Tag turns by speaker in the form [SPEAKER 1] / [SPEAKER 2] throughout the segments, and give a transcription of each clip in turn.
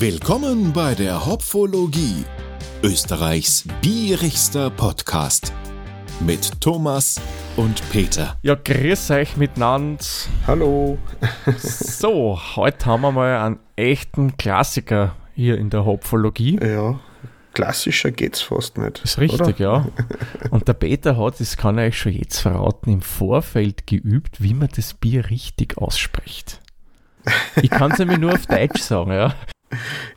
[SPEAKER 1] Willkommen bei der Hopfologie, Österreichs bierigster Podcast mit Thomas und Peter.
[SPEAKER 2] Ja, grüß euch miteinander.
[SPEAKER 3] Hallo.
[SPEAKER 2] So, heute haben wir mal einen echten Klassiker hier in der Hopfologie.
[SPEAKER 3] Ja, klassischer geht's fast nicht.
[SPEAKER 2] Ist richtig,
[SPEAKER 3] oder?
[SPEAKER 2] ja. Und der Peter hat, das kann ich euch schon jetzt verraten, im Vorfeld geübt, wie man das Bier richtig ausspricht. Ich kann es nämlich nur auf Deutsch sagen, ja.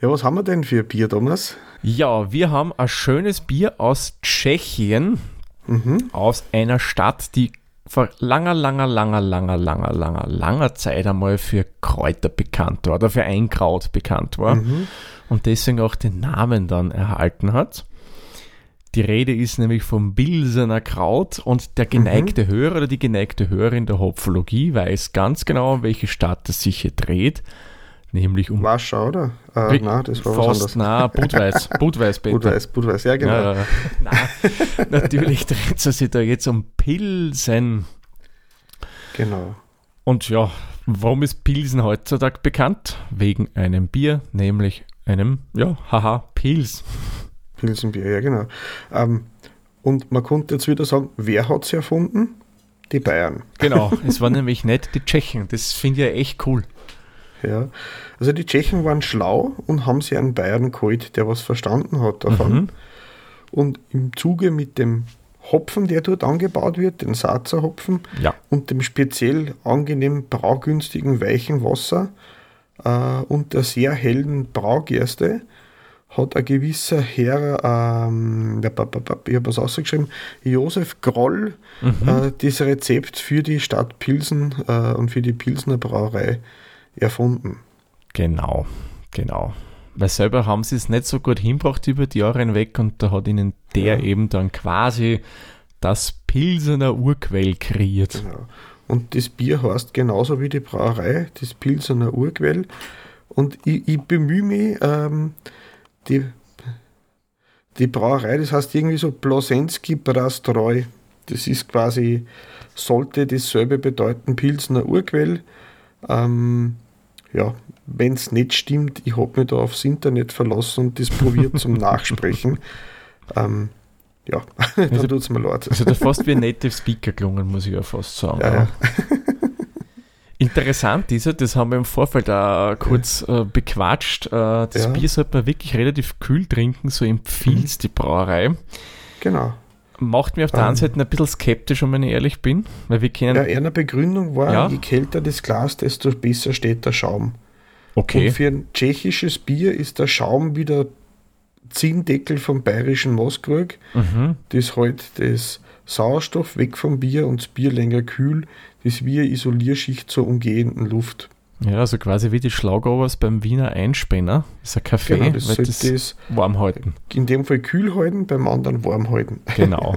[SPEAKER 3] Ja, was haben wir denn für Bier, Thomas?
[SPEAKER 2] Ja, wir haben ein schönes Bier aus Tschechien,
[SPEAKER 3] Mhm.
[SPEAKER 2] aus einer Stadt, die vor langer, langer, langer, langer, langer, langer, langer Zeit einmal für Kräuter bekannt war oder für Einkraut bekannt war
[SPEAKER 3] Mhm.
[SPEAKER 2] und deswegen auch den Namen dann erhalten hat. Die Rede ist nämlich vom Bilsener Kraut und der geneigte Hörer oder die geneigte Hörerin der Hopfologie weiß ganz genau, um welche Stadt es sich hier dreht, nämlich um
[SPEAKER 3] Warschau, oder? Äh, nein, das war was
[SPEAKER 2] fast
[SPEAKER 3] anderes.
[SPEAKER 2] nah, Budweis, Budweis, Peter.
[SPEAKER 3] Budweis, Budweis, ja genau.
[SPEAKER 2] Ja. Nein, natürlich dreht es sich da jetzt um Pilsen.
[SPEAKER 3] Genau.
[SPEAKER 2] Und ja, warum ist Pilsen heutzutage bekannt? Wegen einem Bier, nämlich einem, ja, haha, Pils.
[SPEAKER 3] Pilsenbier, ja genau. Ähm, und man konnte jetzt wieder sagen, wer hat sie erfunden? Die Bayern.
[SPEAKER 2] Genau, es waren nämlich nicht die Tschechen. Das finde ich ja echt cool.
[SPEAKER 3] Ja. Also die Tschechen waren schlau und haben sie einen Bayern geholt, der was verstanden hat davon.
[SPEAKER 2] Mhm.
[SPEAKER 3] Und im Zuge mit dem Hopfen, der dort angebaut wird, den Saazer Hopfen,
[SPEAKER 2] Ja,
[SPEAKER 3] und dem speziell angenehm braugünstigen weichen Wasser äh, und der sehr hellen Braugerste hat ein gewisser Herr, ähm, ich habe was ausgeschrieben, Josef Groll, äh, das Rezept für die Stadt Pilsen äh, und für die Pilsener Brauerei erfunden.
[SPEAKER 2] genau, genau. Weil selber haben sie es nicht so gut hinbracht über die Jahre hinweg und da hat ihnen der
[SPEAKER 3] Ja.
[SPEAKER 2] eben dann quasi das Pilsener Urquell kreiert.
[SPEAKER 3] Genau. Und das Bier heißt genauso wie die Brauerei, das Pilsener Urquell. Und ich, ich bemühe mich, ähm, die, die Brauerei, das heißt irgendwie so Blosensky Brastreu. Das ist quasi, sollte dasselbe bedeuten, Pilsener Urquell. Ähm, ja, wenn es nicht stimmt, ich habe mich da aufs Internet verlassen und das probiert zum Nachsprechen. Ähm, ja, da
[SPEAKER 2] Also-
[SPEAKER 3] tut es mir leid.
[SPEAKER 2] Also da fast wie ein Native Speaker gelungen, muss ich ja fast sagen.
[SPEAKER 3] Ja, ja.
[SPEAKER 2] Interessant ist ja, das haben wir im Vorfeld auch kurz äh, bequatscht. Äh, das
[SPEAKER 3] Ja.
[SPEAKER 2] Bier sollte man wirklich relativ kühl trinken, so empfiehlt es die Brauerei.
[SPEAKER 3] Genau.
[SPEAKER 2] Macht mich auf der
[SPEAKER 3] Ähm.
[SPEAKER 2] einen Seite ein bisschen skeptisch, wenn ich ehrlich bin, weil wir kennen.
[SPEAKER 3] Ja, eine Begründung war,
[SPEAKER 2] Ja.
[SPEAKER 3] je kälter das Glas, desto besser steht der Schaum.
[SPEAKER 2] okay,
[SPEAKER 3] Und für ein tschechisches Bier ist der Schaum wie der Ziehendeckel vom bayerischen Moskburg,
[SPEAKER 2] mhm.
[SPEAKER 3] das halt das Sauerstoff weg vom Bier und das Bier länger kühl, das wie eine Isolierschicht zur umgehenden Luft.
[SPEAKER 2] Ja, also quasi wie die Schlaugobers beim Wiener Einspänner. Das ist ein Kaffee,
[SPEAKER 3] Genau, das
[SPEAKER 2] das
[SPEAKER 3] das
[SPEAKER 2] warm halten.
[SPEAKER 3] in dem Fall kühl halten, beim anderen warm halten.
[SPEAKER 2] Genau.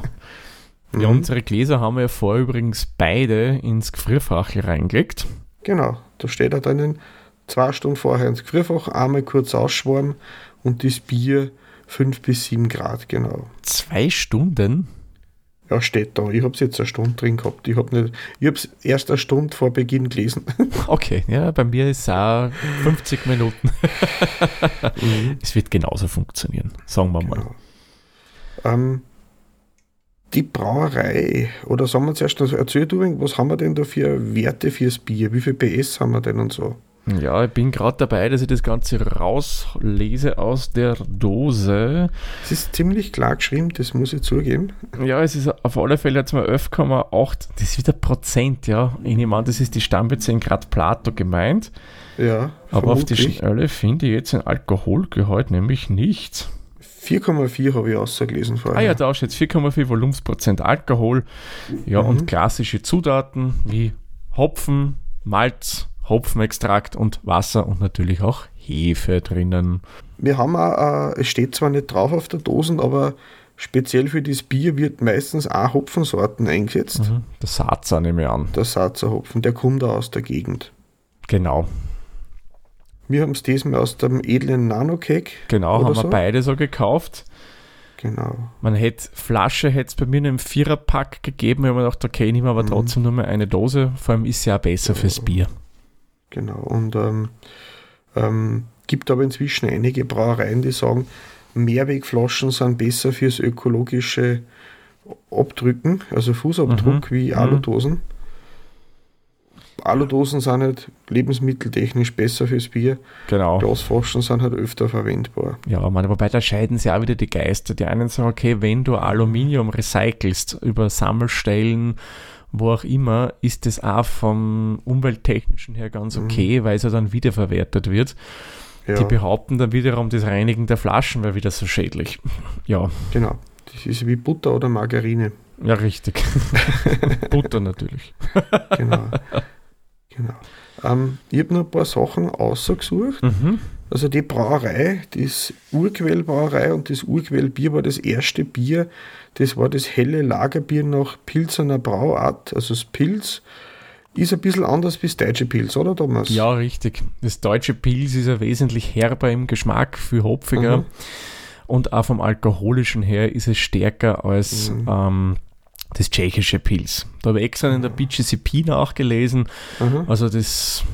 [SPEAKER 2] Ja,
[SPEAKER 3] Mhm.
[SPEAKER 2] unsere Gläser haben wir ja vorher übrigens beide ins Gefrierfach reingelegt.
[SPEAKER 3] Genau, da steht er drinnen, zwei Stunden vorher ins Gefrierfach, einmal kurz ausschwarm und das Bier 5 bis 7 Grad, genau.
[SPEAKER 2] Zwei Stunden?
[SPEAKER 3] Ja, steht da. Ich habe es jetzt eine Stunde drin gehabt. Ich habe es erst eine Stunde vor Beginn gelesen.
[SPEAKER 2] Okay, ja, bei mir ist es auch 50 Minuten. Es wird genauso funktionieren, sagen wir mal.
[SPEAKER 3] Genau. ähm, die Brauerei, oder sagen wir zuerst, also erzähl du, was haben wir denn da für Werte fürs Bier? Wie viel PS haben wir denn und so?
[SPEAKER 2] Ja, ich bin gerade dabei, dass ich das Ganze rauslese aus der Dose.
[SPEAKER 3] Es ist ziemlich klar geschrieben, das muss ich zugeben.
[SPEAKER 2] Ja, es ist auf alle Fälle jetzt mal 11,8. Das ist wieder Prozent, ja. Ich nehme an, das ist die Stammwürze in Grad Plato gemeint.
[SPEAKER 3] Ja,
[SPEAKER 2] Aber auf die. Schnelle finde ich jetzt ein Alkoholgehalt nämlich nicht.
[SPEAKER 3] 4,4 habe ich ausgelesen vorher.
[SPEAKER 2] Ah ja, da steht 4,4 Volumensprozent Alkohol. Ja,
[SPEAKER 3] Mhm.
[SPEAKER 2] und klassische Zutaten wie Hopfen, Malz, Hopfenextrakt und Wasser und natürlich auch Hefe drinnen.
[SPEAKER 3] Wir haben auch, äh, es steht zwar nicht drauf auf der Dosen, aber speziell für das Bier wird meistens auch Hopfensorten eingesetzt.
[SPEAKER 2] Mhm. Der Satzer nehme ich an.
[SPEAKER 3] Der Saatzer Hopfen, der kommt auch aus der Gegend.
[SPEAKER 2] Genau,
[SPEAKER 3] Wir haben es diesmal aus dem edlen Nanocake.
[SPEAKER 2] genau, haben wir
[SPEAKER 3] so?
[SPEAKER 2] beide so gekauft.
[SPEAKER 3] Genau.
[SPEAKER 2] Man hätte Flasche, hätte es bei mir in einem Viererpack gegeben. Ich habe mir gedacht, okay, nehmen wir aber
[SPEAKER 3] Mhm.
[SPEAKER 2] trotzdem nur mal eine Dose. Vor allem ist ja auch besser fürs Bier.
[SPEAKER 3] Genau. Und ähm, Ähm, gibt aber inzwischen einige Brauereien, die sagen, Mehrwegflaschen sind besser fürs ökologische Abdrücken, also Fußabdruck
[SPEAKER 2] Mhm.
[SPEAKER 3] wie
[SPEAKER 2] Mhm.
[SPEAKER 3] Aludosen. Aludosen sind halt lebensmitteltechnisch besser fürs Bier.
[SPEAKER 2] Genau.
[SPEAKER 3] Glasflaschen sind halt öfter verwendbar.
[SPEAKER 2] Ja, man, wobei da scheiden sich auch wieder die Geister. Die einen sagen, okay, wenn du Aluminium recycelst über Sammelstellen, wo auch immer, ist das auch vom umwelttechnischen her ganz okay, weil es ja dann wiederverwertet wird.
[SPEAKER 3] Ja,
[SPEAKER 2] Die behaupten dann wiederum, das Reinigen der Flaschen wäre wieder so schädlich. Ja,
[SPEAKER 3] genau. Das ist wie Butter oder Margarine.
[SPEAKER 2] ja, richtig. Butter natürlich.
[SPEAKER 3] Genau. genau. Ähm, ich habe noch ein paar Sachen ausgesucht.
[SPEAKER 2] Mhm.
[SPEAKER 3] Also die Brauerei, das Urquellbrauerei und das Urquellbier war das erste Bier. Das war das helle Lagerbier nach Pilsener Brauart, also das Pilz. Ist ein bisschen anders wie das deutsche Pilz, oder Thomas?
[SPEAKER 2] Ja, richtig. Das deutsche Pilz ist ja wesentlich herber im Geschmack, viel hopfiger.
[SPEAKER 3] Mhm.
[SPEAKER 2] Und auch vom alkoholischen her ist es stärker als
[SPEAKER 3] Mhm.
[SPEAKER 2] ähm, das tschechische Pilz. Da habe ich extra in der BGCP nachgelesen.
[SPEAKER 3] Mhm.
[SPEAKER 2] Also das,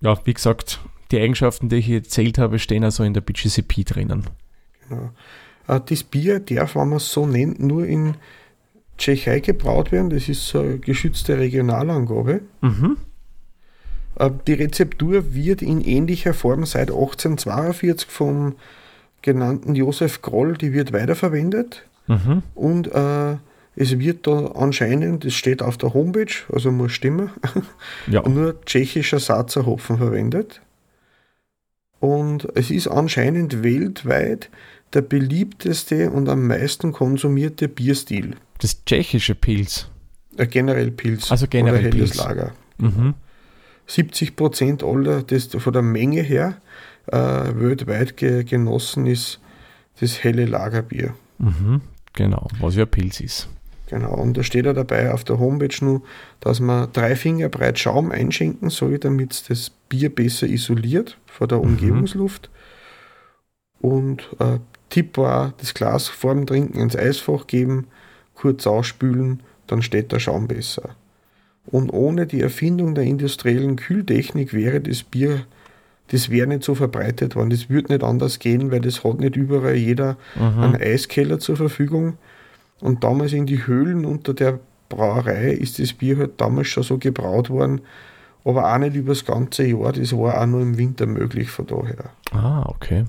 [SPEAKER 2] ja, wie gesagt, die Eigenschaften, die ich hier erzählt habe, stehen also in der BGCP drinnen.
[SPEAKER 3] Genau. Äh, Das Bier darf, wenn man es so nennt, nur in Tschechei gebraut werden. Das ist so eine geschützte Regionalangabe.
[SPEAKER 2] Mhm.
[SPEAKER 3] Äh, Die Rezeptur wird in ähnlicher Form seit 1842 vom genannten Josef Groll, die wird weiterverwendet.
[SPEAKER 2] Mhm.
[SPEAKER 3] Und äh, es wird da anscheinend, das steht auf der Homepage, also muss stimmen,
[SPEAKER 2] Ja.
[SPEAKER 3] nur tschechischer Satzerhopfen verwendet. Und es ist anscheinend weltweit der beliebteste und am meisten konsumierte Bierstil.
[SPEAKER 2] Das tschechische Pilz.
[SPEAKER 3] Äh, generell Pilz
[SPEAKER 2] Also generell
[SPEAKER 3] oder helles
[SPEAKER 2] Pils.
[SPEAKER 3] Lager.
[SPEAKER 2] Mhm.
[SPEAKER 3] 70 Prozent aller, das von der Menge her äh, weltweit ge genossen ist, das helle Lagerbier.
[SPEAKER 2] Mhm. Genau, was ja Pilz ist.
[SPEAKER 3] Genau, und da steht ja dabei auf der Homepage nur, dass man drei Finger breit Schaum einschenken soll, damit das Bier besser isoliert vor der Umgebungsluft. Und äh, Tipp war, das Glas vorm Trinken ins Eisfach geben, kurz ausspülen, dann steht der Schaum besser. Und ohne die Erfindung der industriellen Kühltechnik wäre das Bier, das wäre nicht so verbreitet worden. Das würde nicht anders gehen, weil das hat nicht überall jeder
[SPEAKER 2] Mhm.
[SPEAKER 3] einen Eiskeller zur Verfügung. Und damals in die Höhlen unter der Brauerei ist das Bier halt damals schon so gebraut worden, aber auch nicht über das ganze Jahr. Das war auch nur im Winter möglich von daher.
[SPEAKER 2] Ah, okay.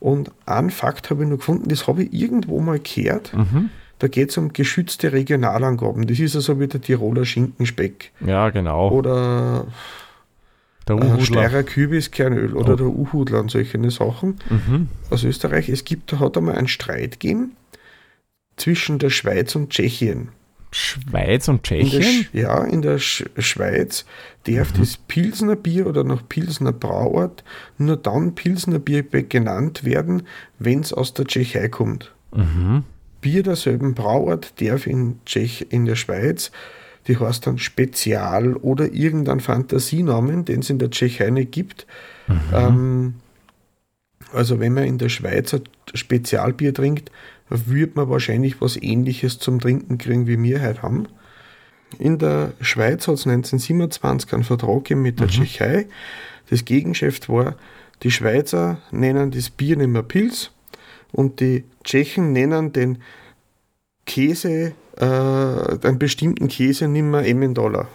[SPEAKER 3] Und einen Fakt habe ich noch gefunden, das habe ich irgendwo mal gehört.
[SPEAKER 2] Mhm.
[SPEAKER 3] Da geht es um geschützte Regionalangaben. Das ist also wie der Tiroler Schinkenspeck
[SPEAKER 2] Ja, genau.
[SPEAKER 3] oder
[SPEAKER 2] Der
[SPEAKER 3] äh,
[SPEAKER 2] Uhudler.
[SPEAKER 3] Steirer Kübiskernöl oder
[SPEAKER 2] Oh.
[SPEAKER 3] der Uhudler und solche Sachen.
[SPEAKER 2] Mhm.
[SPEAKER 3] aus Österreich. Es gibt, da hat einmal einen Streit gegeben zwischen der Schweiz und Tschechien.
[SPEAKER 2] Schweiz und
[SPEAKER 3] In
[SPEAKER 2] Tschechien?
[SPEAKER 3] Sch- ja, in der Sch Schweiz darf das Pilsner Bier oder nach Pilsner Brauart nur dann Pilsner Bier genannt werden, wenn es aus der Tschechei kommt.
[SPEAKER 2] Mhm.
[SPEAKER 3] Bier derselben Brauart darf in, Tschech, in der Schweiz, die heißt dann Spezial oder irgendein Fantasienamen, den es in der Tschechei nicht gibt. Ähm, also wenn man in der Schweiz ein Spezialbier trinkt, wird man wahrscheinlich was ähnliches zum Trinken kriegen, wie wir heute haben. In der Schweiz hat es 1927 einen Vertrag gegeben mit der Tschechei. Das Gegengeschäft war, die Schweizer nennen das Bier nicht mehr Pilz und die Tschechen nennen den Käse, äh, einen bestimmten Käse nicht mehr Emmentaler.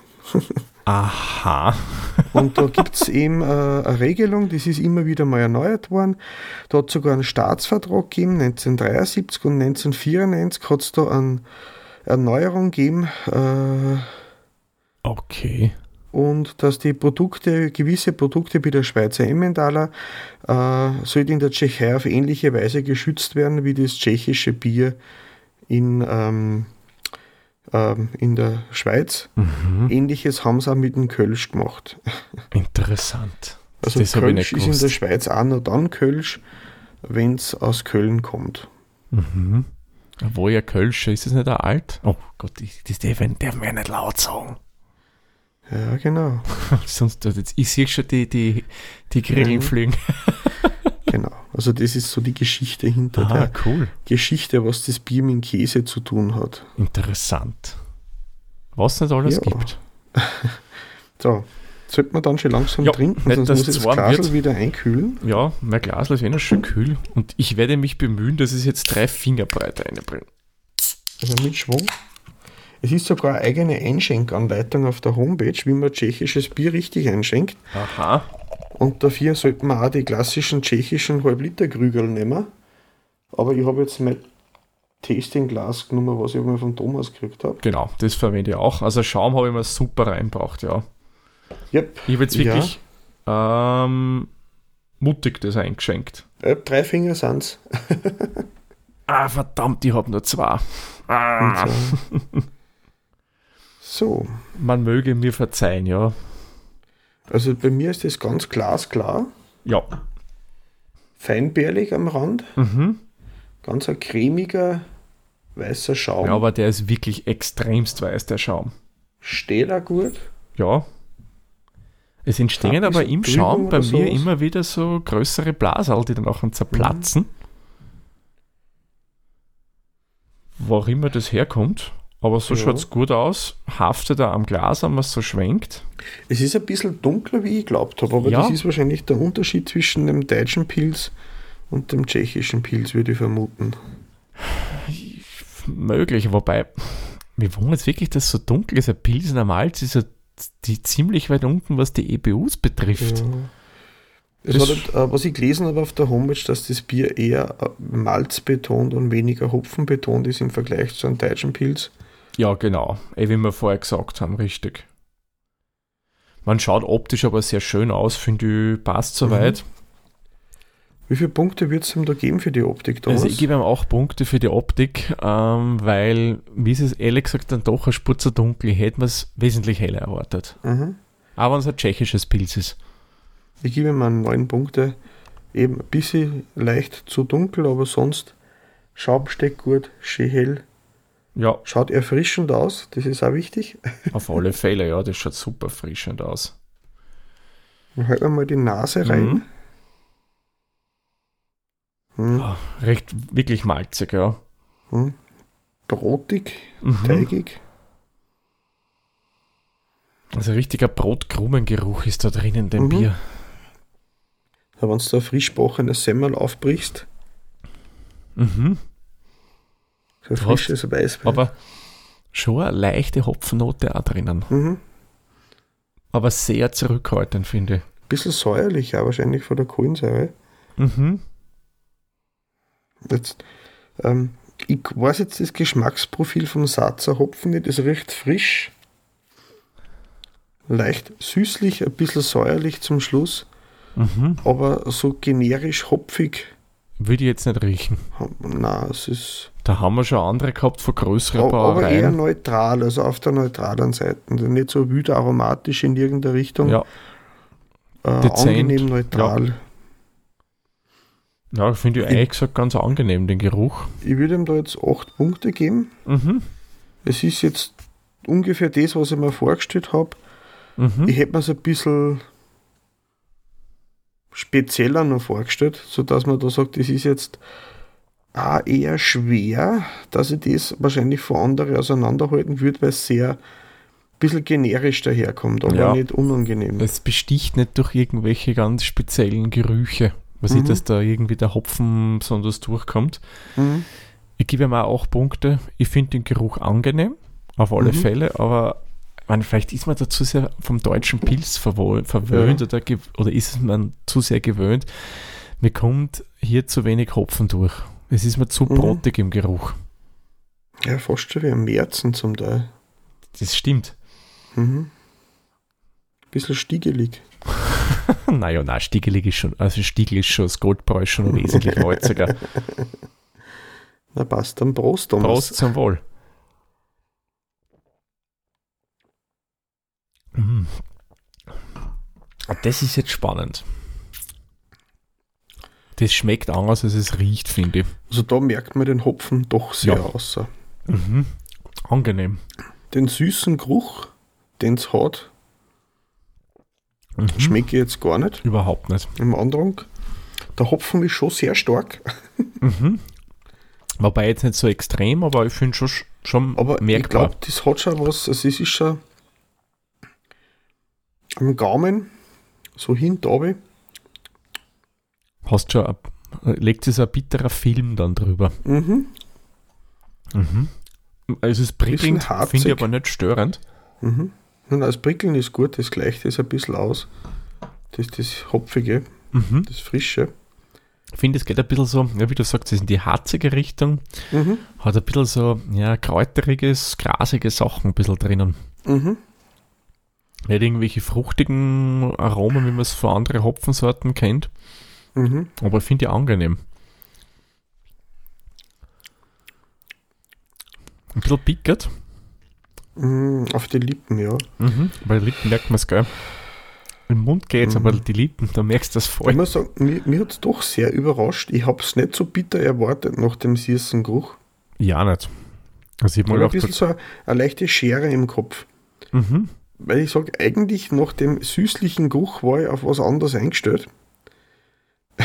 [SPEAKER 2] Aha.
[SPEAKER 3] Und da gibt es eben äh, eine Regelung, das ist immer wieder mal erneuert worden. Da hat sogar einen Staatsvertrag gegeben, 1973 und 1994 hat es da eine Erneuerung gegeben. Äh,
[SPEAKER 2] Okay.
[SPEAKER 3] und dass die Produkte, gewisse Produkte wie der Schweizer Emmentaler, äh, sollte in der Tschechei auf ähnliche Weise geschützt werden wie das tschechische Bier in, ähm, ähm, in der Schweiz.
[SPEAKER 2] Mhm.
[SPEAKER 3] Ähnliches haben sie auch mit dem Kölsch gemacht.
[SPEAKER 2] Interessant.
[SPEAKER 3] Also
[SPEAKER 2] das
[SPEAKER 3] Kölsch ist in der. Schweiz auch nur dann Kölsch, wenn es aus Köln kommt.
[SPEAKER 2] Mhm. Wo ja Kölsch, ist das nicht ein alt? Oh Gott, ich, das darf, ich- darf man ja nicht laut sagen.
[SPEAKER 3] Ja, genau.
[SPEAKER 2] Sonst, jetzt, ich sehe schon die, die, die Grillen
[SPEAKER 3] Mhm.
[SPEAKER 2] fliegen.
[SPEAKER 3] Genau. Also das ist so die Geschichte hinter
[SPEAKER 2] Ah,
[SPEAKER 3] der
[SPEAKER 2] cool.
[SPEAKER 3] Geschichte, was das Bier mit Käse zu tun hat.
[SPEAKER 2] Interessant. Was nicht alles
[SPEAKER 3] Ja.
[SPEAKER 2] gibt.
[SPEAKER 3] So, sollte man dann schon langsam
[SPEAKER 2] Ja,
[SPEAKER 3] trinken,
[SPEAKER 2] nicht,
[SPEAKER 3] sonst
[SPEAKER 2] dass
[SPEAKER 3] muss das
[SPEAKER 2] wird.
[SPEAKER 3] wieder einkühlen.
[SPEAKER 2] Ja, mein Glas ist eh noch schön kühl und ich werde mich bemühen, dass es jetzt drei Fingerbreite reinbringe.
[SPEAKER 3] Also mit Schwung. Es ist sogar eine eigene Einschenkanleitung auf der Homepage, wie man tschechisches Bier richtig einschenkt.
[SPEAKER 2] Aha.
[SPEAKER 3] Und dafür sollte man auch die klassischen tschechischen Halb-Liter-Krügel nehmen. Aber ich habe jetzt mein Tasting-Glas genommen, was ich mal von Thomas gekriegt habe.
[SPEAKER 2] Genau, das verwende ich auch. Also Schaum habe ich mir super reinbracht, ja.
[SPEAKER 3] Yep.
[SPEAKER 2] Ich habe jetzt
[SPEAKER 3] Ja.
[SPEAKER 2] wirklich ähm, mutig das eingeschenkt.
[SPEAKER 3] Äh, drei Finger sind's.
[SPEAKER 2] Ah, verdammt, ich habe nur zwei. Ah,
[SPEAKER 3] So,
[SPEAKER 2] man möge mir verzeihen, ja.
[SPEAKER 3] Also bei mir ist das ganz glasklar.
[SPEAKER 2] Ja.
[SPEAKER 3] Feinbärlig am Rand.
[SPEAKER 2] Mhm.
[SPEAKER 3] Ganz ein cremiger, weißer Schaum.
[SPEAKER 2] ja, aber der ist wirklich extremst weiß, der Schaum.
[SPEAKER 3] Steht auch gut.
[SPEAKER 2] Ja. Es entstehen
[SPEAKER 3] Ein
[SPEAKER 2] aber im Schaum bei mir
[SPEAKER 3] sowas?
[SPEAKER 2] immer wieder so größere Blasal, die dann auch zerplatzen. Wo auch immer das herkommt. Aber so
[SPEAKER 3] Ja.
[SPEAKER 2] schaut es gut aus. Haftet er am Glas, wenn man es so schwenkt.
[SPEAKER 3] Es ist ein bisschen dunkler, wie ich glaubt habe, aber
[SPEAKER 2] Ja.
[SPEAKER 3] das ist wahrscheinlich der Unterschied zwischen dem deutschen Pilz und dem tschechischen Pilz, würde ich vermuten.
[SPEAKER 2] Möglich, wobei, wir wollen jetzt wirklich, dass es so dunkel ist. Ein Pilsener Malz ist ja die ziemlich weit unten, was die EBUs betrifft.
[SPEAKER 3] Ja. Halt, äh, was ich gelesen habe auf der Homepage, dass das Bier eher äh, Malz betont und weniger Hopfen betont ist im Vergleich zu einem deutschen Pilz.
[SPEAKER 2] Ja, genau. Eh, wie wir vorher gesagt haben, richtig. Man schaut optisch aber sehr schön aus, finde ich, passt
[SPEAKER 3] Mhm.
[SPEAKER 2] soweit.
[SPEAKER 3] Wie viele Punkte wird es ihm da geben für die Optik? Da
[SPEAKER 2] Also ich gebe ihm auch Punkte für die Optik, ähm, weil, wie ist es ehrlich gesagt dann doch ein Spurzer dunkel, hätte mir es wesentlich heller erwartet.
[SPEAKER 3] Mhm.
[SPEAKER 2] Aber wenn es ein tschechisches Pilz ist.
[SPEAKER 3] Ich gebe ihm mal neun Punkte. Eben ein bisschen leicht zu dunkel, aber sonst Schaum steckt gut, schön hell.
[SPEAKER 2] Ja,
[SPEAKER 3] Schaut erfrischend aus, das ist auch wichtig.
[SPEAKER 2] auf alle Fälle, ja, das schaut super frischend aus.
[SPEAKER 3] Dann halten wir mal die Nase rein.
[SPEAKER 2] Mhm.
[SPEAKER 3] Mhm.
[SPEAKER 2] Ah, recht, wirklich malzig, ja.
[SPEAKER 3] Mhm. Brotig,
[SPEAKER 2] Mhm.
[SPEAKER 3] teigig.
[SPEAKER 2] Also richtiger Brotkrumengeruch ist da drin in dem
[SPEAKER 3] Mhm.
[SPEAKER 2] Bier.
[SPEAKER 3] Ja, Wenn du da frisch gebrochenes Semmel aufbrichst,
[SPEAKER 2] Mhm.
[SPEAKER 3] So
[SPEAKER 2] Du hast-
[SPEAKER 3] frisches Weißwein.
[SPEAKER 2] Aber schon eine leichte Hopfennote auch drinnen.
[SPEAKER 3] Mhm.
[SPEAKER 2] Aber sehr zurückhaltend, finde ich.
[SPEAKER 3] Bisschen säuerlich auch wahrscheinlich von der Kohlensäure.
[SPEAKER 2] Mhm.
[SPEAKER 3] Jetzt, ähm, ich weiß jetzt das Geschmacksprofil vom Satzer Hopfen nicht. Es riecht frisch, leicht süßlich, ein bisschen säuerlich zum Schluss,
[SPEAKER 2] Mhm.
[SPEAKER 3] aber so generisch hopfig.
[SPEAKER 2] Würde ich jetzt nicht riechen.
[SPEAKER 3] Na, es ist
[SPEAKER 2] Da haben wir schon andere gehabt von größeren
[SPEAKER 3] aber aber eher
[SPEAKER 2] Brauereien.
[SPEAKER 3] neutral, also auf der neutralen Seite. Nicht so wild aromatisch in irgendeiner Richtung.
[SPEAKER 2] Ja,
[SPEAKER 3] äh,
[SPEAKER 2] dezent,
[SPEAKER 3] angenehm neutral.
[SPEAKER 2] ja finde ich ehrlich gesagt ganz angenehm, den Geruch.
[SPEAKER 3] Ich würde ihm da jetzt 8 Punkte geben.
[SPEAKER 2] Mhm.
[SPEAKER 3] Es ist jetzt ungefähr das, was ich mir vorgestellt habe.
[SPEAKER 2] Mhm.
[SPEAKER 3] Ich hätte mir es ein bisschen spezieller noch vorgestellt, sodass man da sagt, das ist jetzt auch eher schwer, dass ich das wahrscheinlich von anderen auseinanderhalten würde, weil es sehr ein bisschen generisch daherkommt, aber
[SPEAKER 2] Ja.
[SPEAKER 3] nicht unangenehm.
[SPEAKER 2] Es besticht nicht durch irgendwelche ganz speziellen Gerüche. Was
[SPEAKER 3] Mhm.
[SPEAKER 2] ich, dass da irgendwie der Hopfen besonders durchkommt.
[SPEAKER 3] Mhm.
[SPEAKER 2] Ich gebe ihm auch 8 Punkte. Ich finde den Geruch angenehm, auf alle
[SPEAKER 3] Mhm.
[SPEAKER 2] Fälle, aber meine, vielleicht ist man dazu sehr vom deutschen Pilz verwöhnt oder, ge- oder ist man zu sehr gewöhnt. Mir kommt hier zu wenig Hopfen durch. Es ist mir zu
[SPEAKER 3] Mhm.
[SPEAKER 2] brotig im Geruch.
[SPEAKER 3] Ja, fast schon wie ein Märzen zum Teil.
[SPEAKER 2] Das stimmt.
[SPEAKER 3] Mhm. Bisschen stiegelig.
[SPEAKER 2] naja, nein, Stiegelig ist schon, also Stiegel ist schon, das Goldbräu ist schon wesentlich holziger.
[SPEAKER 3] Na passt, dann Prost, Thomas.
[SPEAKER 2] Prost zum Wohl. Mm. Das ist jetzt spannend. Das schmeckt anders, als es riecht, finde ich.
[SPEAKER 3] Also da merkt man den Hopfen doch sehr
[SPEAKER 2] Ja.
[SPEAKER 3] außer.
[SPEAKER 2] Mhm. Angenehm.
[SPEAKER 3] Den süßen Geruch, den es hat,
[SPEAKER 2] Mhm.
[SPEAKER 3] schmecke ich jetzt gar nicht
[SPEAKER 2] Überhaupt nicht.
[SPEAKER 3] im Andrang. Der Hopfen ist schon sehr stark,
[SPEAKER 2] Mhm. Wobei jetzt nicht so extrem, aber ich finde schon, schon
[SPEAKER 3] aber ich
[SPEAKER 2] merkbar.
[SPEAKER 3] glaube, das hat schon was, also es ist schon am Gaumen, so hinten
[SPEAKER 2] Hast schon, ein- legt sich so ein bitterer Film dann drüber.
[SPEAKER 3] Mhm.
[SPEAKER 2] Mhm. Also es ist prickelnd,
[SPEAKER 3] Bisschen harzig.
[SPEAKER 2] finde ich aber nicht störend.
[SPEAKER 3] Mhm. Und das Prickeln ist gut, das gleicht das ein bisschen aus. Das das Hopfige,
[SPEAKER 2] Mhm.
[SPEAKER 3] das Frische.
[SPEAKER 2] Ich finde, es geht ein bisschen so, ja, wie du sagst, es ist in die harzige Richtung.
[SPEAKER 3] Mhm.
[SPEAKER 2] Hat ein bisschen so, ja, kräuteriges, grasige Sachen ein bisschen drinnen.
[SPEAKER 3] Mhm.
[SPEAKER 2] Nicht irgendwelche fruchtigen Aromen, wie man es von anderen Hopfensorten kennt.
[SPEAKER 3] Mhm.
[SPEAKER 2] Aber ich finde die angenehm. Ein bisschen pickert.
[SPEAKER 3] Mhm. Auf die Lippen, ja.
[SPEAKER 2] Mhm. Bei den Lippen merkt man es, gell? Im Mund geht's,
[SPEAKER 3] Mhm.
[SPEAKER 2] aber die Lippen, da merkst du das
[SPEAKER 3] Ich
[SPEAKER 2] voll.
[SPEAKER 3] muss sagen, mir, mir hat es doch sehr überrascht. Ich habe es nicht so bitter erwartet nach dem süßen Geruch.
[SPEAKER 2] Ja, nicht. Also ich
[SPEAKER 3] Ich
[SPEAKER 2] hab
[SPEAKER 3] habe ein bisschen so eine, eine leichte Schere im Kopf.
[SPEAKER 2] mhm.
[SPEAKER 3] Weil ich sage, eigentlich nach dem süßlichen Geruch war ich auf was anderes eingestellt.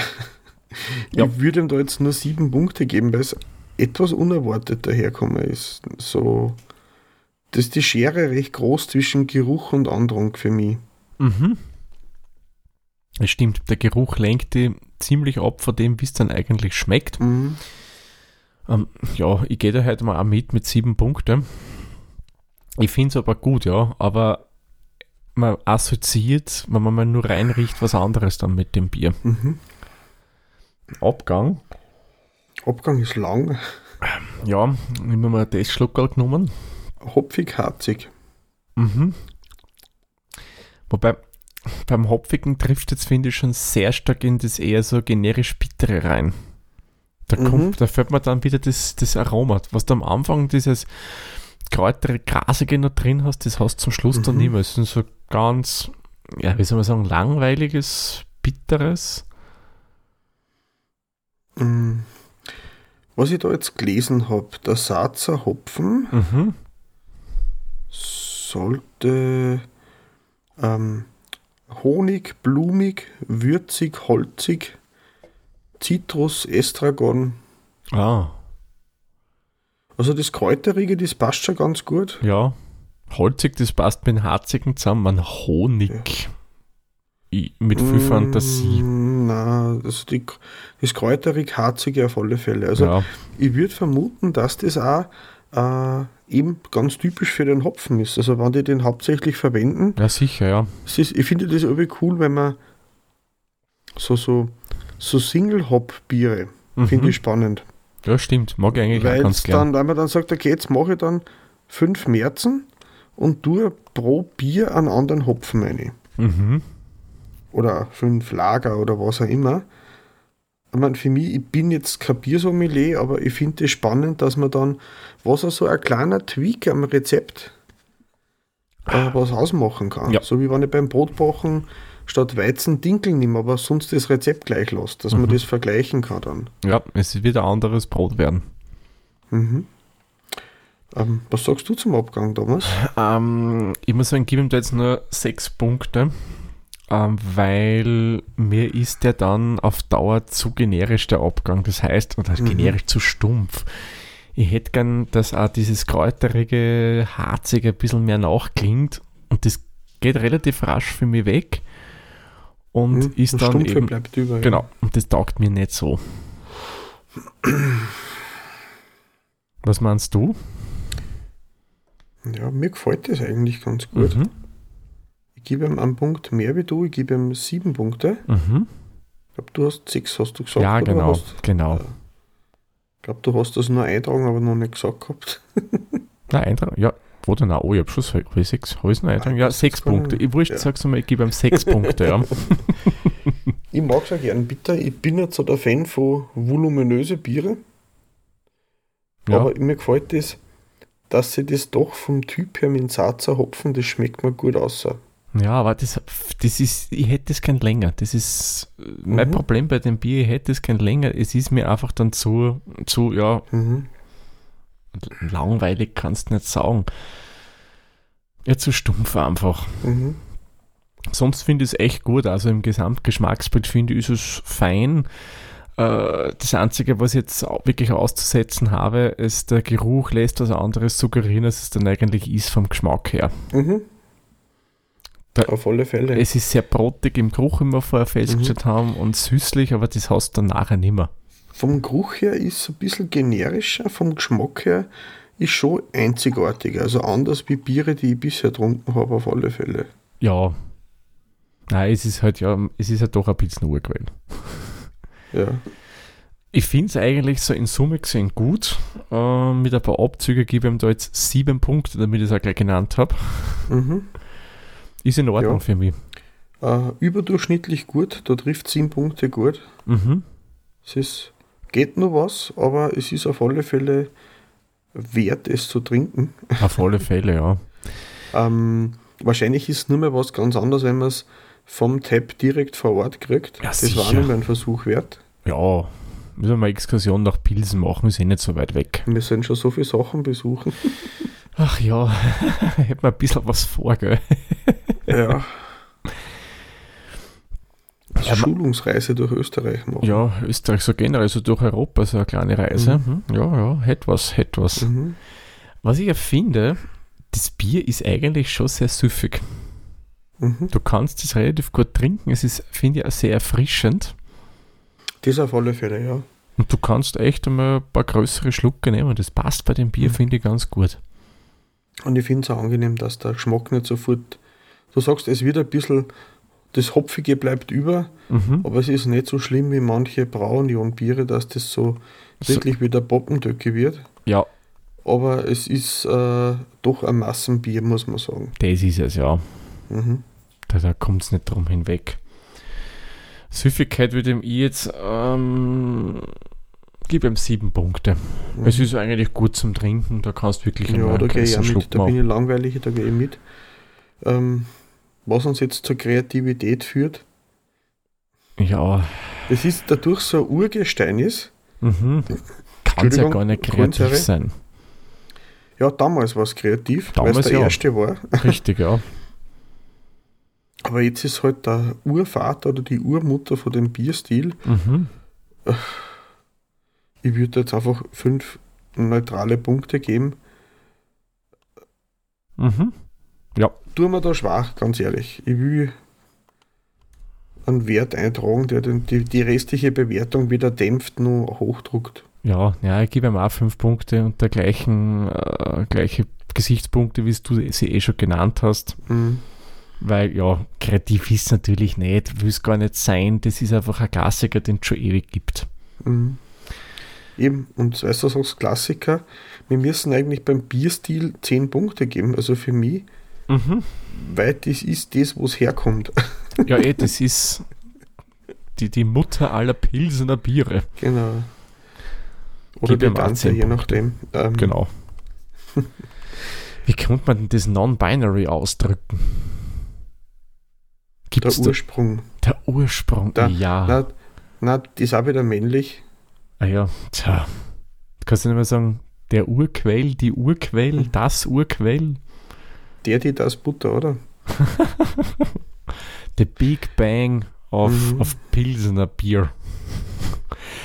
[SPEAKER 2] Ja.
[SPEAKER 3] Ich würde ihm da jetzt nur sieben Punkte geben, weil es etwas unerwartet daherkommen ist. So, dass die Schere recht groß zwischen Geruch und Andrung für mich.
[SPEAKER 2] Mhm. Es stimmt, der Geruch lenkt die ziemlich ab von dem, wie es dann eigentlich schmeckt.
[SPEAKER 3] Mhm.
[SPEAKER 2] Ähm, ja, ich gehe da heute mal auch mit mit sieben Punkten. Ich finde es aber gut, ja, aber man assoziiert, wenn man mal nur reinriecht, was anderes dann mit dem Bier.
[SPEAKER 3] Mhm.
[SPEAKER 2] Abgang,
[SPEAKER 3] Abgang ist lang,
[SPEAKER 2] ja, nehmen wir mal das Schluckerl genommen.
[SPEAKER 3] hopfig, harzig.
[SPEAKER 2] Mhm. Wobei, beim Hopfigen trifft jetzt, finde ich, schon sehr stark in das eher so generisch Bittere rein. Da,
[SPEAKER 3] Mhm.
[SPEAKER 2] kommt, da fällt mir dann wieder das, das Aroma. Was du am Anfang dieses kräutere, grasige noch drin hast, das hast du zum Schluss dann
[SPEAKER 3] Mhm.
[SPEAKER 2] nicht mehr. Es ist so ganz, ja, wie soll man sagen, langweiliges, bitteres.
[SPEAKER 3] Mhm. Was ich da jetzt gelesen habe, der Saatzer Hopfen
[SPEAKER 2] Mhm.
[SPEAKER 3] sollte ähm, Honig, blumig, würzig, holzig, Zitrus, Estragon.
[SPEAKER 2] Ah,
[SPEAKER 3] Also das Kräuterige, das passt schon ganz gut.
[SPEAKER 2] ja. Holzig, das passt mit dem Harzigen zusammen. Man Honig. Ich, mit viel Fantasie.
[SPEAKER 3] Mm, Nein, also die, das Kräuterig-Harzige auf alle Fälle. Also
[SPEAKER 2] ja.
[SPEAKER 3] ich würde vermuten, dass das auch äh, eben ganz typisch für den Hopfen ist. Also wenn die den hauptsächlich verwenden,
[SPEAKER 2] ja, sicher, ja.
[SPEAKER 3] ist, ich finde das irgendwie cool, wenn man so, so, so Single-Hop-Biere, finde
[SPEAKER 2] Mhm.
[SPEAKER 3] ich spannend.
[SPEAKER 2] Ja, stimmt. Mag ich eigentlich auch ganz gern.
[SPEAKER 3] dann, weil man dann sagt, okay, jetzt mache ich dann fünf Märzen und tue pro Bier einen anderen Hopfen rein.
[SPEAKER 2] Mhm.
[SPEAKER 3] Oder fünf Lager oder was auch immer. Ich meine, für mich, ich bin jetzt kein Biersommelier, aber ich finde es spannend, dass man dann, was auch so ein kleiner Tweak am Rezept äh, was ausmachen kann.
[SPEAKER 2] Ja.
[SPEAKER 3] So wie wenn ich beim Brotbachen statt Weizen Dinkel nehme, aber sonst das Rezept gleich lasse, dass man
[SPEAKER 2] Mhm.
[SPEAKER 3] das vergleichen kann dann.
[SPEAKER 2] Ja, es wird ein anderes Brot werden.
[SPEAKER 3] Mhm. Ähm, was sagst du zum Abgang damals?
[SPEAKER 2] Ähm, ich muss sagen, ich gebe ihm da jetzt nur sechs Punkte, ähm, weil mir ist der dann auf Dauer zu generisch der Abgang. Das heißt, oder
[SPEAKER 3] Mhm.
[SPEAKER 2] generisch zu stumpf. Ich hätte gern, dass auch dieses kräuterige, harzige ein bisschen mehr nachklingt und das geht relativ rasch für mich weg und
[SPEAKER 3] Mhm.
[SPEAKER 2] ist
[SPEAKER 3] Das
[SPEAKER 2] dann
[SPEAKER 3] Stumpfe
[SPEAKER 2] eben,
[SPEAKER 3] bleibt über. ja.
[SPEAKER 2] genau, und das taugt mir nicht so. Was meinst du?
[SPEAKER 3] Ja, mir gefällt das eigentlich ganz gut.
[SPEAKER 2] Mhm.
[SPEAKER 3] Ich gebe ihm einen Punkt mehr wie du, ich gebe ihm sieben Punkte.
[SPEAKER 2] Mhm.
[SPEAKER 3] Ich glaube, du hast sechs, hast du gesagt?
[SPEAKER 2] Ja, genau,
[SPEAKER 3] Hast,
[SPEAKER 2] genau.
[SPEAKER 3] ich glaube, du hast das nur eintragen, aber noch nicht gesagt gehabt.
[SPEAKER 2] Na, Eintrag, ja. Wo denn auch? Oh, ich hab schon hab ich sechs. Habe ich noch Eintrag? Ja, sechs Punkte. Ich wurscht,
[SPEAKER 3] ja.
[SPEAKER 2] sag's mal, ich gebe ihm sechs Punkte, ja.
[SPEAKER 3] Ich mag es auch gern bitter. Ich bin nicht so der Fan von voluminöse Biere,
[SPEAKER 2] ja.
[SPEAKER 3] aber mir gefällt das, dass sie das doch vom Typ her mit dem Saatzer Hopfen, das schmeckt mir gut aus.
[SPEAKER 2] Ja, aber das, das ist, ich hätte es gern länger. Das ist äh, mein
[SPEAKER 3] Mhm.
[SPEAKER 2] Problem bei dem Bier, ich hätte es gern länger. Es ist mir einfach dann zu, zu, ja,
[SPEAKER 3] Mhm.
[SPEAKER 2] langweilig kannst du nicht sagen. Ja, zu stumpf einfach.
[SPEAKER 3] Mhm.
[SPEAKER 2] Sonst finde ich es echt gut. Also im Gesamtgeschmacksbild finde ich, ist es fein. Äh, Das Einzige, was ich jetzt wirklich auszusetzen habe, ist der Geruch lässt was anderes suggerieren, als es dann eigentlich ist vom Geschmack her.
[SPEAKER 3] Mhm. Auf alle Fälle.
[SPEAKER 2] Es ist sehr brotig im Geruch, wie wir vorher festgestellt
[SPEAKER 3] Mhm.
[SPEAKER 2] haben, und süßlich, aber das hast du dann nachher nicht mehr.
[SPEAKER 3] Vom Geruch her ist es ein bisschen generischer, vom Geschmack her ist schon einzigartiger. Also anders wie Biere, die ich bisher getrunken habe, auf alle Fälle.
[SPEAKER 2] Ja. Nein, es ist halt ja, es ist ja doch ein bisschen urgewählt.
[SPEAKER 3] Ja.
[SPEAKER 2] Ich finde es eigentlich so in Summe gesehen gut. Äh, mit ein paar Abzüge gebe ich ihm da jetzt sieben Punkte, damit ich es auch gleich genannt habe.
[SPEAKER 3] Mhm.
[SPEAKER 2] Ist in Ordnung
[SPEAKER 3] Ja.
[SPEAKER 2] für mich.
[SPEAKER 3] Äh, überdurchschnittlich gut, da trifft sieben Punkte gut.
[SPEAKER 2] Mhm.
[SPEAKER 3] Es ist, geht nur was, aber es ist auf alle Fälle wert, es zu trinken.
[SPEAKER 2] Auf alle Fälle, ja.
[SPEAKER 3] Ähm, wahrscheinlich ist nur mehr was ganz anderes, wenn man es vom Tab direkt vor Ort kriegt.
[SPEAKER 2] Ja,
[SPEAKER 3] das war
[SPEAKER 2] sicher.
[SPEAKER 3] nur mehr ein Versuch wert.
[SPEAKER 2] Ja, müssen wir mal Exkursion nach Pilsen machen, ist eh nicht so weit weg.
[SPEAKER 3] Wir sollen schon so viele Sachen besuchen.
[SPEAKER 2] Ach ja, hätte man ein bisschen was vor, gell?
[SPEAKER 3] Ja.
[SPEAKER 2] Ja, ma-
[SPEAKER 3] Schulungsreise durch Österreich machen.
[SPEAKER 2] Ja, Österreich so generell, so durch Europa, so eine kleine Reise. Hm, Ja, ja, hätte was, hätte was.
[SPEAKER 3] Mhm.
[SPEAKER 2] Was ich ja finde, das Bier ist eigentlich schon sehr süffig.
[SPEAKER 3] Mhm.
[SPEAKER 2] Du kannst es relativ gut trinken, es ist, finde ich, auch sehr erfrischend.
[SPEAKER 3] Das auf alle Fälle, ja.
[SPEAKER 2] Und du kannst echt einmal ein paar größere Schlucke nehmen. Das passt bei dem Bier,
[SPEAKER 3] Mhm.
[SPEAKER 2] finde ich, ganz gut.
[SPEAKER 3] Und ich finde es auch angenehm, dass der Geschmack nicht sofort. Du sagst, es wird ein bisschen, das Hopfige bleibt über,
[SPEAKER 2] Mhm.
[SPEAKER 3] aber es ist nicht so schlimm wie manche Braunion-Biere, dass das so
[SPEAKER 2] So-
[SPEAKER 3] wirklich wie der Boppendöcke wird.
[SPEAKER 2] Ja,
[SPEAKER 3] Aber es ist äh, doch ein Massenbier, muss man sagen.
[SPEAKER 2] das ist es, ja.
[SPEAKER 3] Mhm.
[SPEAKER 2] Da, da kommt es nicht drum hinweg. Süffigkeit würde ihm ich jetzt, ähm, gib ihm sieben Punkte.
[SPEAKER 3] Mhm.
[SPEAKER 2] Es ist eigentlich gut zum Trinken, da kannst du wirklich
[SPEAKER 3] Ja, da gehe ich mit. Da bin ich langweilig, da gehe ich mit. Ähm, was uns jetzt zur Kreativität führt,
[SPEAKER 2] Ja,
[SPEAKER 3] das ist dadurch so ein Urgestein ist.
[SPEAKER 2] mhm. kann es ja gar nicht kreativ sein.
[SPEAKER 3] Ja, damals war es kreativ, weil
[SPEAKER 2] Damals
[SPEAKER 3] es der
[SPEAKER 2] ja.
[SPEAKER 3] erste war.
[SPEAKER 2] Richtig, ja.
[SPEAKER 3] Aber jetzt ist halt der Urvater oder die Urmutter von dem Bierstil.
[SPEAKER 2] Mhm.
[SPEAKER 3] Ich würde jetzt einfach fünf neutrale Punkte geben.
[SPEAKER 2] Mhm.
[SPEAKER 3] Tun wir da schwach, ganz ehrlich. Ich will einen Wert eintragen, der den, die, die restliche Bewertung wieder dämpft, nur hochdruckt.
[SPEAKER 2] Ja, ja, ich gebe ihm auch fünf Punkte unter gleichen, äh, gleiche Gesichtspunkte, wie du sie eh schon genannt hast.
[SPEAKER 3] Mhm.
[SPEAKER 2] Weil, ja, kreativ ist natürlich nicht, will es gar nicht sein. Das ist einfach ein Klassiker, den es schon ewig gibt.
[SPEAKER 3] Mhm. Eben, und weißt du, sagst Klassiker, wir müssen eigentlich beim Bierstil 10 Punkte geben, also für mich,
[SPEAKER 2] Mhm.
[SPEAKER 3] weil das ist das, wo es herkommt.
[SPEAKER 2] Ja, eh, das ist die, die Mutter aller Pilsener Biere.
[SPEAKER 3] genau. Oder
[SPEAKER 2] Gib
[SPEAKER 3] Tanze,
[SPEAKER 2] 10
[SPEAKER 3] je nachdem. Ähm,
[SPEAKER 2] Genau. Wie könnte man denn das Non-Binary ausdrücken? Gibt
[SPEAKER 3] Der
[SPEAKER 2] es da
[SPEAKER 3] Ursprung.
[SPEAKER 2] der Ursprung?
[SPEAKER 3] Der-
[SPEAKER 2] ja.
[SPEAKER 3] Na, na, das ist auch wieder männlich.
[SPEAKER 2] Ah ja, tja. Kannst du nicht mehr sagen, der Urquell, die Urquell,
[SPEAKER 3] Mhm.
[SPEAKER 2] das Urquell?
[SPEAKER 3] Der, die das Butter, oder?
[SPEAKER 2] The Big Bang of,
[SPEAKER 3] Mhm.
[SPEAKER 2] of Pilsener Bier.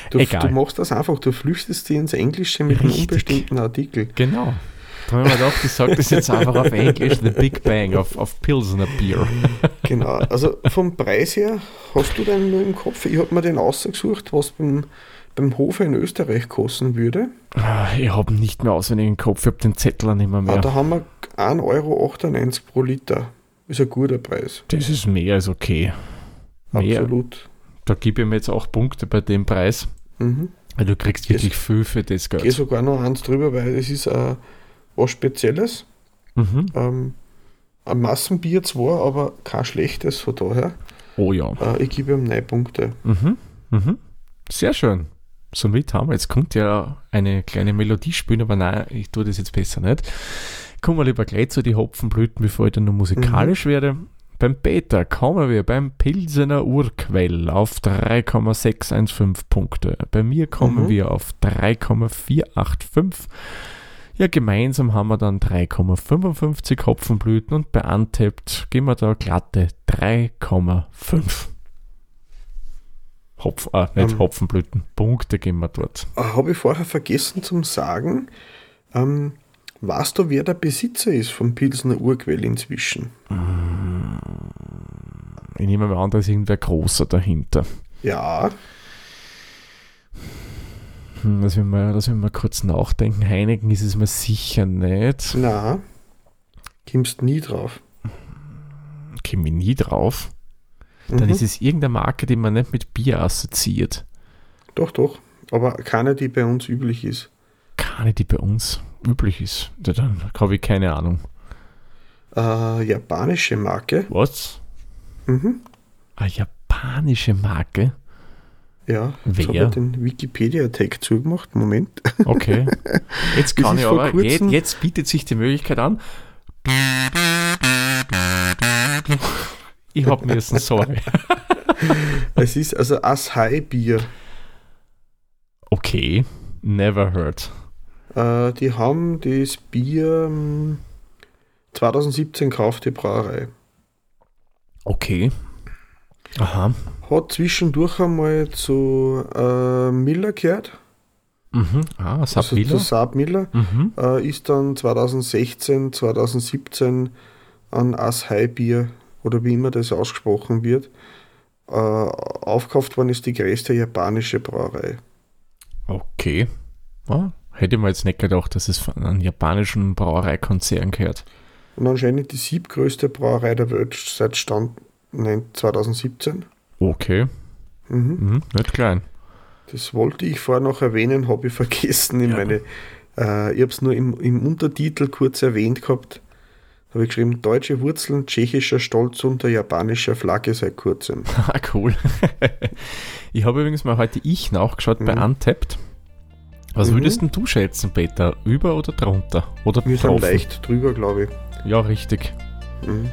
[SPEAKER 3] Du,
[SPEAKER 2] Egal.
[SPEAKER 3] du machst das einfach, du flüchtest sie ins Englische mit einem
[SPEAKER 2] Richtig.
[SPEAKER 3] unbestimmten Artikel.
[SPEAKER 2] Genau. Da haben wir gedacht, ich sage das jetzt einfach auf Englisch, The Big Bang of, of Pilsener Bier.
[SPEAKER 3] Genau, also vom Preis her, hast du den nur im Kopf? Ich habe mir den ausgesucht, was beim, beim Hofe in Österreich kosten würde.
[SPEAKER 2] Ah, Ich habe nicht mehr auswendig im Kopf, ich habe den Zettel nicht mehr.
[SPEAKER 3] Ah,
[SPEAKER 2] mehr.
[SPEAKER 3] da haben wir 1,98 Euro pro Liter. Ist ein guter Preis.
[SPEAKER 2] Das ist mehr als okay. Mehr,
[SPEAKER 3] Absolut.
[SPEAKER 2] da gebe ich mir jetzt auch Punkte bei dem Preis,
[SPEAKER 3] Mhm.
[SPEAKER 2] weil du kriegst wirklich viel für das
[SPEAKER 3] Gehe
[SPEAKER 2] Geld.
[SPEAKER 3] sogar noch eins drüber, weil es ist äh, was Spezielles.
[SPEAKER 2] Mhm.
[SPEAKER 3] Ähm, ein Massenbier zwar, aber kein schlechtes von daher.
[SPEAKER 2] Oh ja.
[SPEAKER 3] Äh, ich gebe ihm 9 Punkte.
[SPEAKER 2] Mhm. Mhm. Sehr schön. Somit haben wir, jetzt kommt ja eine kleine Melodie spielen, aber nein, ich tue das jetzt besser nicht. Kommen wir lieber gleich zu den Hopfenblüten, bevor ich dann noch musikalisch werde. Beim Peter kommen wir beim Pilsener Urquell auf 3,615 Punkte. Bei mir kommen
[SPEAKER 3] Mhm.
[SPEAKER 2] wir auf 3,485. Ja, gemeinsam haben wir dann 3,55 Hopfenblüten und bei Untapped gehen wir da glatte 3,5. Hopf, ah, nicht
[SPEAKER 3] Ähm.
[SPEAKER 2] Hopfenblüten, Punkte gehen wir dort.
[SPEAKER 3] Habe ich vorher vergessen zum Sagen, ähm, Weißt du, wer der Besitzer ist vom Pilsener Urquell inzwischen?
[SPEAKER 2] Ich nehme mal an, da ist irgendwer großer dahinter.
[SPEAKER 3] Ja,
[SPEAKER 2] Hm, Lass mich mal, lass mich mal kurz nachdenken. Heineken ist es mir sicher nicht.
[SPEAKER 3] na, kommst nie drauf.
[SPEAKER 2] Käme ich nie drauf. Dann
[SPEAKER 3] Mhm.
[SPEAKER 2] ist es irgendeine Marke, die man nicht mit Bier assoziiert.
[SPEAKER 3] Doch, doch. Aber keine, die bei uns üblich ist.
[SPEAKER 2] Keine, die bei uns üblich ist. Ja, Dann habe ich keine Ahnung.
[SPEAKER 3] Äh, japanische Marke.
[SPEAKER 2] Was?
[SPEAKER 3] Mhm.
[SPEAKER 2] Eine japanische Marke?
[SPEAKER 3] Ja, jetzt
[SPEAKER 2] Wer?
[SPEAKER 3] habe ich den Wikipedia-Tag zugemacht. Moment.
[SPEAKER 2] Okay. Jetzt kann ich aber, jetzt, jetzt bietet sich die Möglichkeit an. Ich hab müssen, sorry.
[SPEAKER 3] es ist also Asahi-Bier.
[SPEAKER 2] Okay. Never heard.
[SPEAKER 3] Äh, die haben das Bier ähm, 2017 gekauft, die Brauerei.
[SPEAKER 2] Okay. Aha.
[SPEAKER 3] Hat zwischendurch einmal zu äh, Miller gehört.
[SPEAKER 2] Mhm. Ah,
[SPEAKER 3] Also
[SPEAKER 2] Sabila.
[SPEAKER 3] zu Saab Miller.
[SPEAKER 2] Mhm.
[SPEAKER 3] Äh, ist dann 2016, 2017 an Asahi Bier oder wie immer das ausgesprochen wird, äh, aufgekauft worden ist die größte japanische Brauerei.
[SPEAKER 2] Okay. Ah, hätte man jetzt nicht gedacht, dass es von einem japanischen Brauereikonzern gehört.
[SPEAKER 3] Und anscheinend die siebtgrößte Brauerei der Welt seit Stand nein, 2017.
[SPEAKER 2] Okay.
[SPEAKER 3] Mhm.
[SPEAKER 2] Mhm. Nicht klein.
[SPEAKER 3] Das wollte ich vorher noch erwähnen, habe ich vergessen. In
[SPEAKER 2] Ja.
[SPEAKER 3] meine, äh, ich habe es nur im, im Untertitel kurz erwähnt gehabt. Habe ich geschrieben, deutsche Wurzeln, tschechischer Stolz unter japanischer Flagge seit kurzem.
[SPEAKER 2] Ah, cool. ich habe übrigens mal heute ich nachgeschaut bei
[SPEAKER 3] Mhm.
[SPEAKER 2] Untapped. Was
[SPEAKER 3] Mhm.
[SPEAKER 2] würdest denn du schätzen, Peter? Über oder drunter? Oder
[SPEAKER 3] Wir sind leicht drüber, glaube ich.
[SPEAKER 2] Ja, richtig.
[SPEAKER 3] Mhm.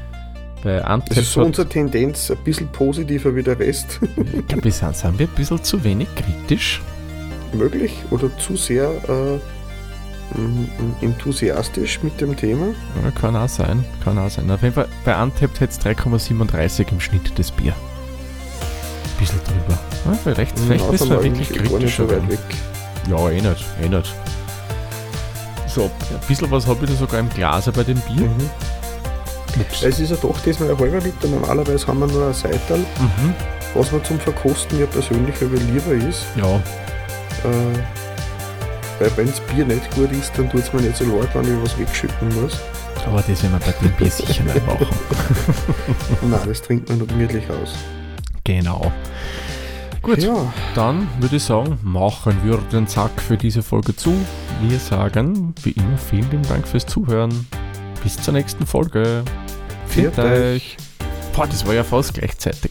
[SPEAKER 2] Bei
[SPEAKER 3] Das ist so unsere Tendenz, ein bisschen positiver wie der Rest.
[SPEAKER 2] ich glaube, wir sind, wir ein bisschen zu wenig kritisch.
[SPEAKER 3] Möglich oder zu sehr äh, enthusiastisch mit dem Thema.
[SPEAKER 2] Ja, kann auch sein. Kann auch sein. Auf jeden Fall, bei Untapped hätte es 3,37 im Schnitt das Bier. Ein bisschen drüber. Ja, vielleicht vielleicht
[SPEAKER 3] sind
[SPEAKER 2] wir
[SPEAKER 3] wir
[SPEAKER 2] wirklich kritischer
[SPEAKER 3] so weit weg.
[SPEAKER 2] Ja, eh nicht. Eh nicht. So, ein bisschen was habe ich da sogar im Glas bei dem Bier.
[SPEAKER 3] Mhm. Es ist ja doch diesmal ein halber Liter. Normalerweise haben wir nur ein Seital,
[SPEAKER 2] Mhm.
[SPEAKER 3] was mir zum Verkosten ja persönlich aber lieber ist.
[SPEAKER 2] Ja,
[SPEAKER 3] Äh, weil wenn das Bier nicht gut ist, dann tut es mir nicht so leid, wenn ich was wegschütten muss.
[SPEAKER 2] aber das werden wir bei dem Bier sicher nicht machen.
[SPEAKER 3] Nein, das trinkt man nur gemütlich aus.
[SPEAKER 2] Genau. Gut,
[SPEAKER 3] Ja,
[SPEAKER 2] dann würde ich sagen, machen wir den Sack für diese Folge zu. Wir sagen, wie immer, vielen lieben Dank fürs Zuhören. Bis zur nächsten Folge.
[SPEAKER 3] Viert
[SPEAKER 2] euch. Boah, das war ja fast gleichzeitig.